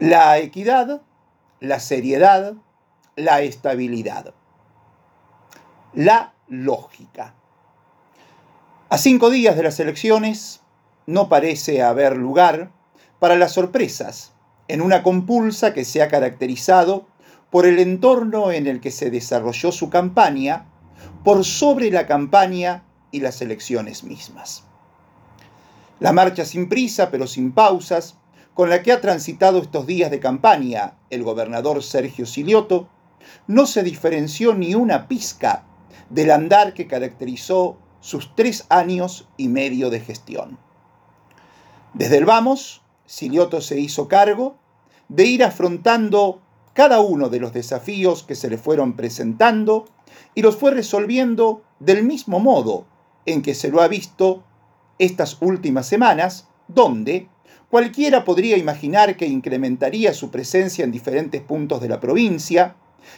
La equidad, la seriedad, la estabilidad. La lógica. A cinco días de las elecciones no parece haber lugar para las sorpresas en una compulsa que se ha caracterizado por el entorno en el que se desarrolló su campaña, por sobre la campaña y las elecciones mismas. La marcha sin prisa pero sin pausas, con la que ha transitado estos días de campaña el gobernador Sergio Silioto, no se diferenció ni una pizca del andar que caracterizó sus tres años y medio de gestión. Desde el vamos, Silioto se hizo cargo de ir afrontando cada uno de los desafíos que se le fueron presentando y los fue resolviendo del mismo modo en que se lo ha visto estas últimas semanas, donde cualquiera podría imaginar que incrementaría su presencia en diferentes puntos de la provincia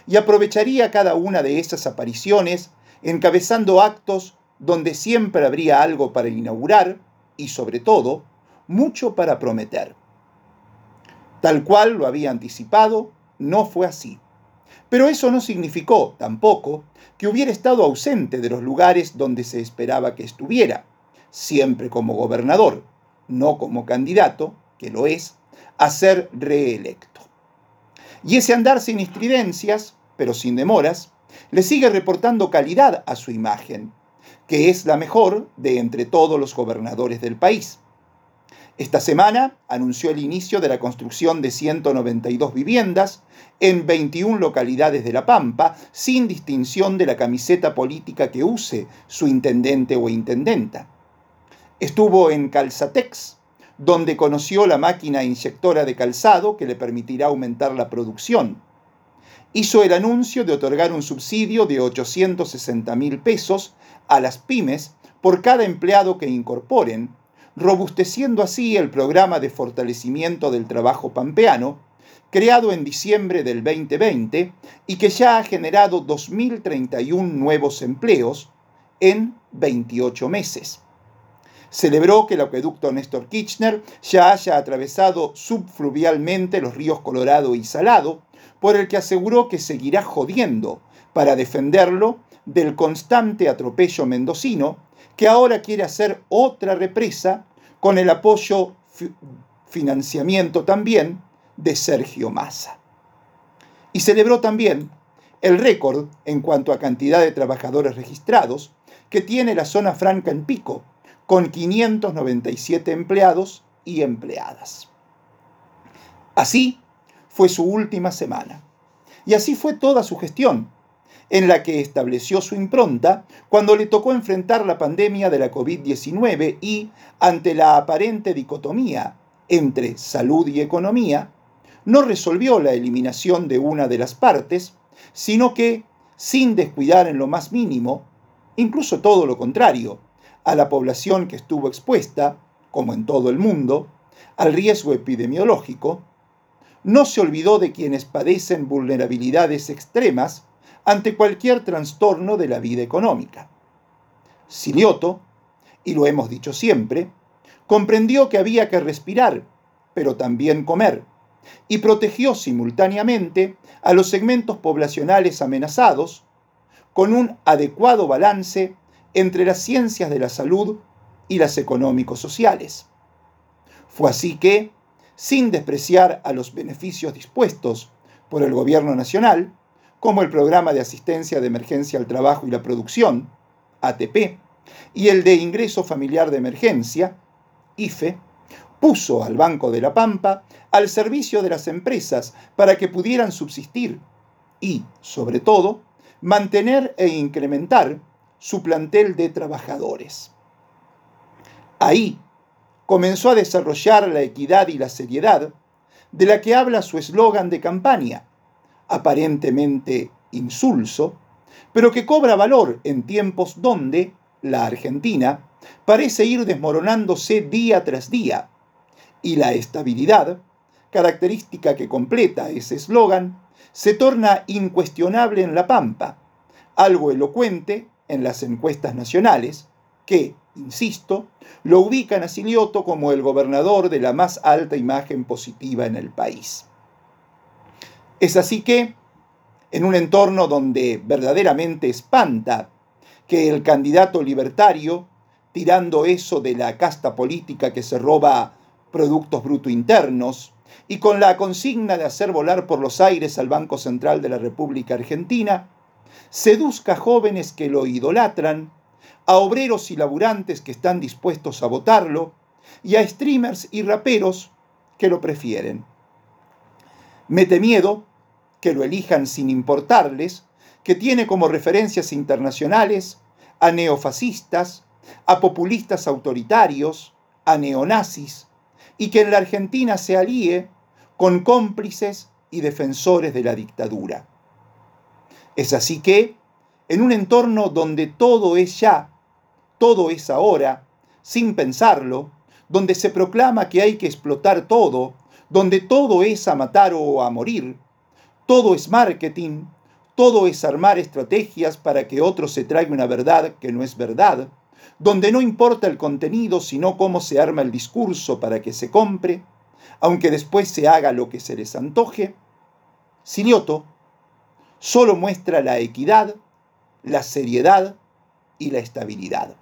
y aprovecharía cada una de esas apariciones encabezando actos donde siempre habría algo para inaugurar y sobre todo mucho para prometer. Tal cual lo había anticipado, no fue así. Pero eso no significó tampoco que hubiera estado ausente de los lugares donde se esperaba que estuviera, siempre como gobernador, no como candidato, que lo es, a ser reelecto. Y ese andar sin estridencias, pero sin demoras, le sigue reportando calidad a su imagen, que es la mejor de entre todos los gobernadores del país. Esta semana anunció el inicio de la construcción de 192 viviendas en 21 localidades de La Pampa, sin distinción de la camiseta política que use su intendente o intendenta. Estuvo en Calzatex, donde conoció la máquina inyectora de calzado que le permitirá aumentar la producción. Hizo el anuncio de otorgar un subsidio de 860 mil pesos a las pymes por cada empleado que incorporen robusteciendo así el programa de fortalecimiento del trabajo pampeano, creado en diciembre del 2020 y que ya ha generado 2.031 nuevos empleos en 28 meses. Celebró que el acueducto Néstor Kirchner ya haya atravesado subfluvialmente los ríos Colorado y Salado, por el que aseguró que seguirá jodiendo para defenderlo del constante atropello mendocino que ahora quiere hacer otra represa con el apoyo, financiamiento también de Sergio Massa. Y celebró también el récord en cuanto a cantidad de trabajadores registrados que tiene la zona franca en Pico, con 597 empleados y empleadas. Así fue su última semana. Y así fue toda su gestión, en la que estableció su impronta cuando le tocó enfrentar la pandemia de la COVID-19 y, ante la aparente dicotomía entre salud y economía, no resolvió la eliminación de una de las partes, sino que, sin descuidar en lo más mínimo, incluso todo lo contrario, a la población que estuvo expuesta, como en todo el mundo, al riesgo epidemiológico, no se olvidó de quienes padecen vulnerabilidades extremas ante cualquier trastorno de la vida económica. Silioto, y lo hemos dicho siempre, comprendió que había que respirar, pero también comer, y protegió simultáneamente a los segmentos poblacionales amenazados con un adecuado balance entre las ciencias de la salud y las económico-sociales. Fue así que, sin despreciar a los beneficios dispuestos por el gobierno nacional, como el Programa de Asistencia de Emergencia al Trabajo y la Producción, ATP, y el de Ingreso Familiar de Emergencia, IFE, puso al Banco de la Pampa al servicio de las empresas para que pudieran subsistir y, sobre todo, mantener e incrementar su plantel de trabajadores. Ahí comenzó a desarrollar la equidad y la seriedad de la que habla su eslogan de campaña, aparentemente insulso, pero que cobra valor en tiempos donde la Argentina parece ir desmoronándose día tras día, y la estabilidad, característica que completa ese eslogan, se torna incuestionable en La Pampa, algo elocuente en las encuestas nacionales, que, insisto, lo ubican a Silioto como el gobernador de la más alta imagen positiva en el país. Es así que, en un entorno donde verdaderamente espanta que el candidato libertario, tirando eso de la casta política que se roba productos bruto internos, y con la consigna de hacer volar por los aires al Banco Central de la República Argentina, seduzca a jóvenes que lo idolatran, a obreros y laburantes que están dispuestos a votarlo, y a streamers y raperos que lo prefieren. Mete miedo que lo elijan sin importarles, que tiene como referencias internacionales a neofascistas, a populistas autoritarios, a neonazis, y que en la Argentina se alíe con cómplices y defensores de la dictadura. Es así que, en un entorno donde todo es ya, todo es ahora, sin pensarlo, donde se proclama que hay que explotar todo, donde todo es a matar o a morir, todo es marketing, todo es armar estrategias para que otro se traiga una verdad que no es verdad, donde no importa el contenido, sino cómo se arma el discurso para que se compre, aunque después se haga lo que se les antoje, Silioto solo muestra la equidad, la seriedad y la estabilidad.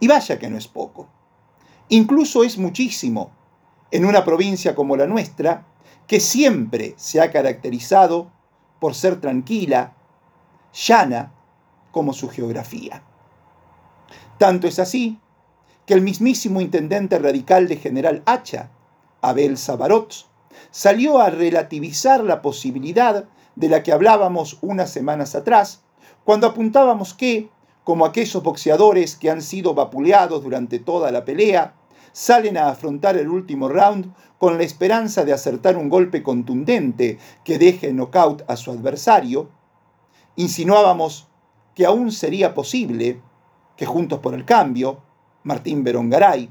Y vaya que no es poco. Incluso es muchísimo en una provincia como la nuestra, que siempre se ha caracterizado por ser tranquila, llana, como su geografía. Tanto es así que el mismísimo intendente radical de General Hacha, Abel Sabarot, salió a relativizar la posibilidad de la que hablábamos unas semanas atrás, cuando apuntábamos que, como aquellos boxeadores que han sido vapuleados durante toda la pelea, salen a afrontar el último round con la esperanza de acertar un golpe contundente que deje knockout a su adversario, insinuábamos que aún sería posible que Juntos por el Cambio, Martín Berongaray,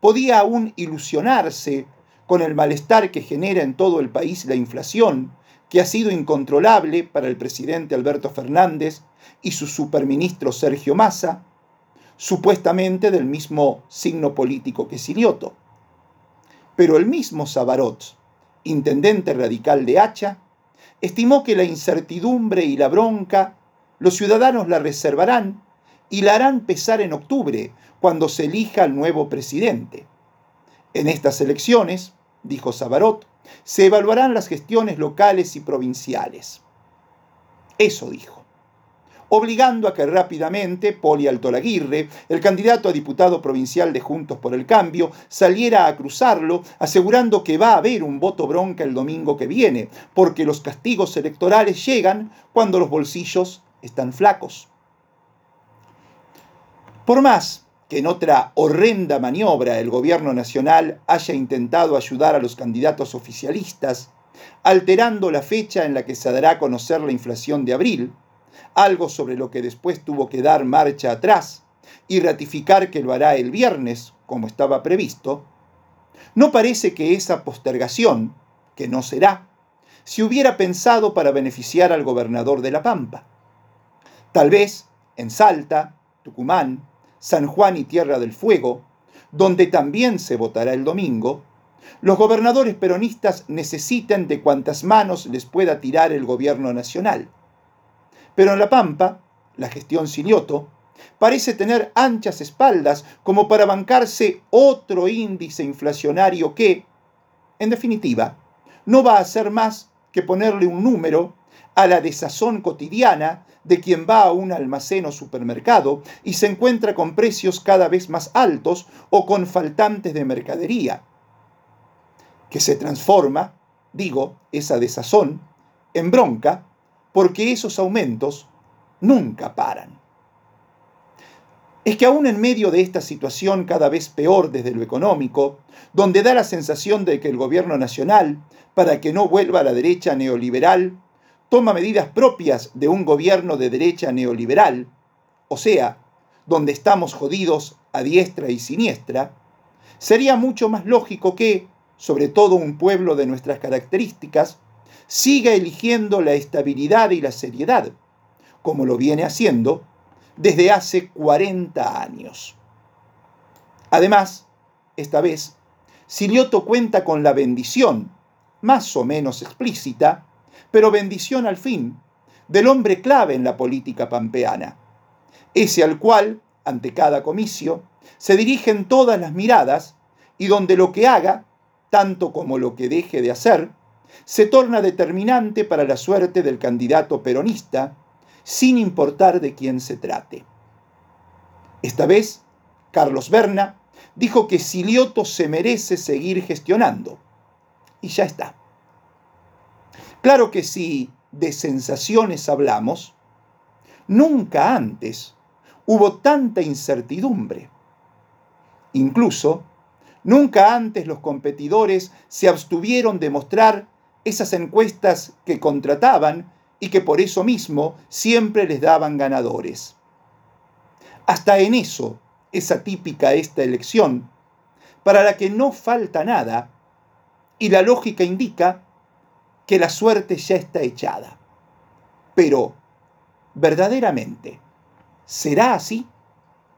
podía aún ilusionarse con el malestar que genera en todo el país la inflación, que ha sido incontrolable para el presidente Alberto Fernández y su superministro Sergio Massa, supuestamente del mismo signo político que Silioto. Pero el mismo Sabarot, intendente radical de Hacha, estimó que la incertidumbre y la bronca los ciudadanos la reservarán y la harán pesar en octubre, cuando se elija el nuevo presidente. En estas elecciones, dijo Sabarot, se evaluarán las gestiones locales y provinciales. Eso dijo obligando a que rápidamente Poli Altolaguirre, el candidato a diputado provincial de Juntos por el Cambio, saliera a cruzarlo, asegurando que va a haber un voto bronca el domingo que viene, porque los castigos electorales llegan cuando los bolsillos están flacos. Por más que en otra horrenda maniobra el gobierno nacional haya intentado ayudar a los candidatos oficialistas, alterando la fecha en la que se dará a conocer la inflación de abril, algo sobre lo que después tuvo que dar marcha atrás y ratificar que lo hará el viernes, como estaba previsto, no parece que esa postergación, que no será, se hubiera pensado para beneficiar al gobernador de La Pampa. Tal vez en Salta, Tucumán, San Juan y Tierra del Fuego, donde también se votará el domingo, los gobernadores peronistas necesitan de cuantas manos les pueda tirar el gobierno nacional. Pero en La Pampa, la gestión Silioto, parece tener anchas espaldas como para bancarse otro índice inflacionario que, en definitiva, no va a ser más que ponerle un número a la desazón cotidiana de quien va a un almacén o supermercado y se encuentra con precios cada vez más altos o con faltantes de mercadería, que se transforma, digo, esa desazón, en bronca porque esos aumentos nunca paran. Es que aún en medio de esta situación cada vez peor desde lo económico, donde da la sensación de que el gobierno nacional, para que no vuelva a la derecha neoliberal, toma medidas propias de un gobierno de derecha neoliberal, o sea, donde estamos jodidos a diestra y siniestra, sería mucho más lógico que, sobre todo un pueblo de nuestras características, siga eligiendo la estabilidad y la seriedad, como lo viene haciendo desde hace 40 años. Además, esta vez, Silioto cuenta con la bendición más o menos explícita, pero bendición al fin, del hombre clave en la política pampeana, ese al cual, ante cada comicio, se dirigen todas las miradas y donde lo que haga, tanto como lo que deje de hacer, se torna determinante para la suerte del candidato peronista, sin importar de quién se trate. Esta vez, Carlos Berna dijo que Silioto se merece seguir gestionando. Y ya está. Claro que si de sensaciones hablamos, nunca antes hubo tanta incertidumbre. Incluso, nunca antes los competidores se abstuvieron de mostrar esas encuestas que contrataban y que por eso mismo siempre les daban ganadores. Hasta en eso es atípica esta elección, para la que no falta nada, y la lógica indica que la suerte ya está echada. Pero, verdaderamente, ¿será así?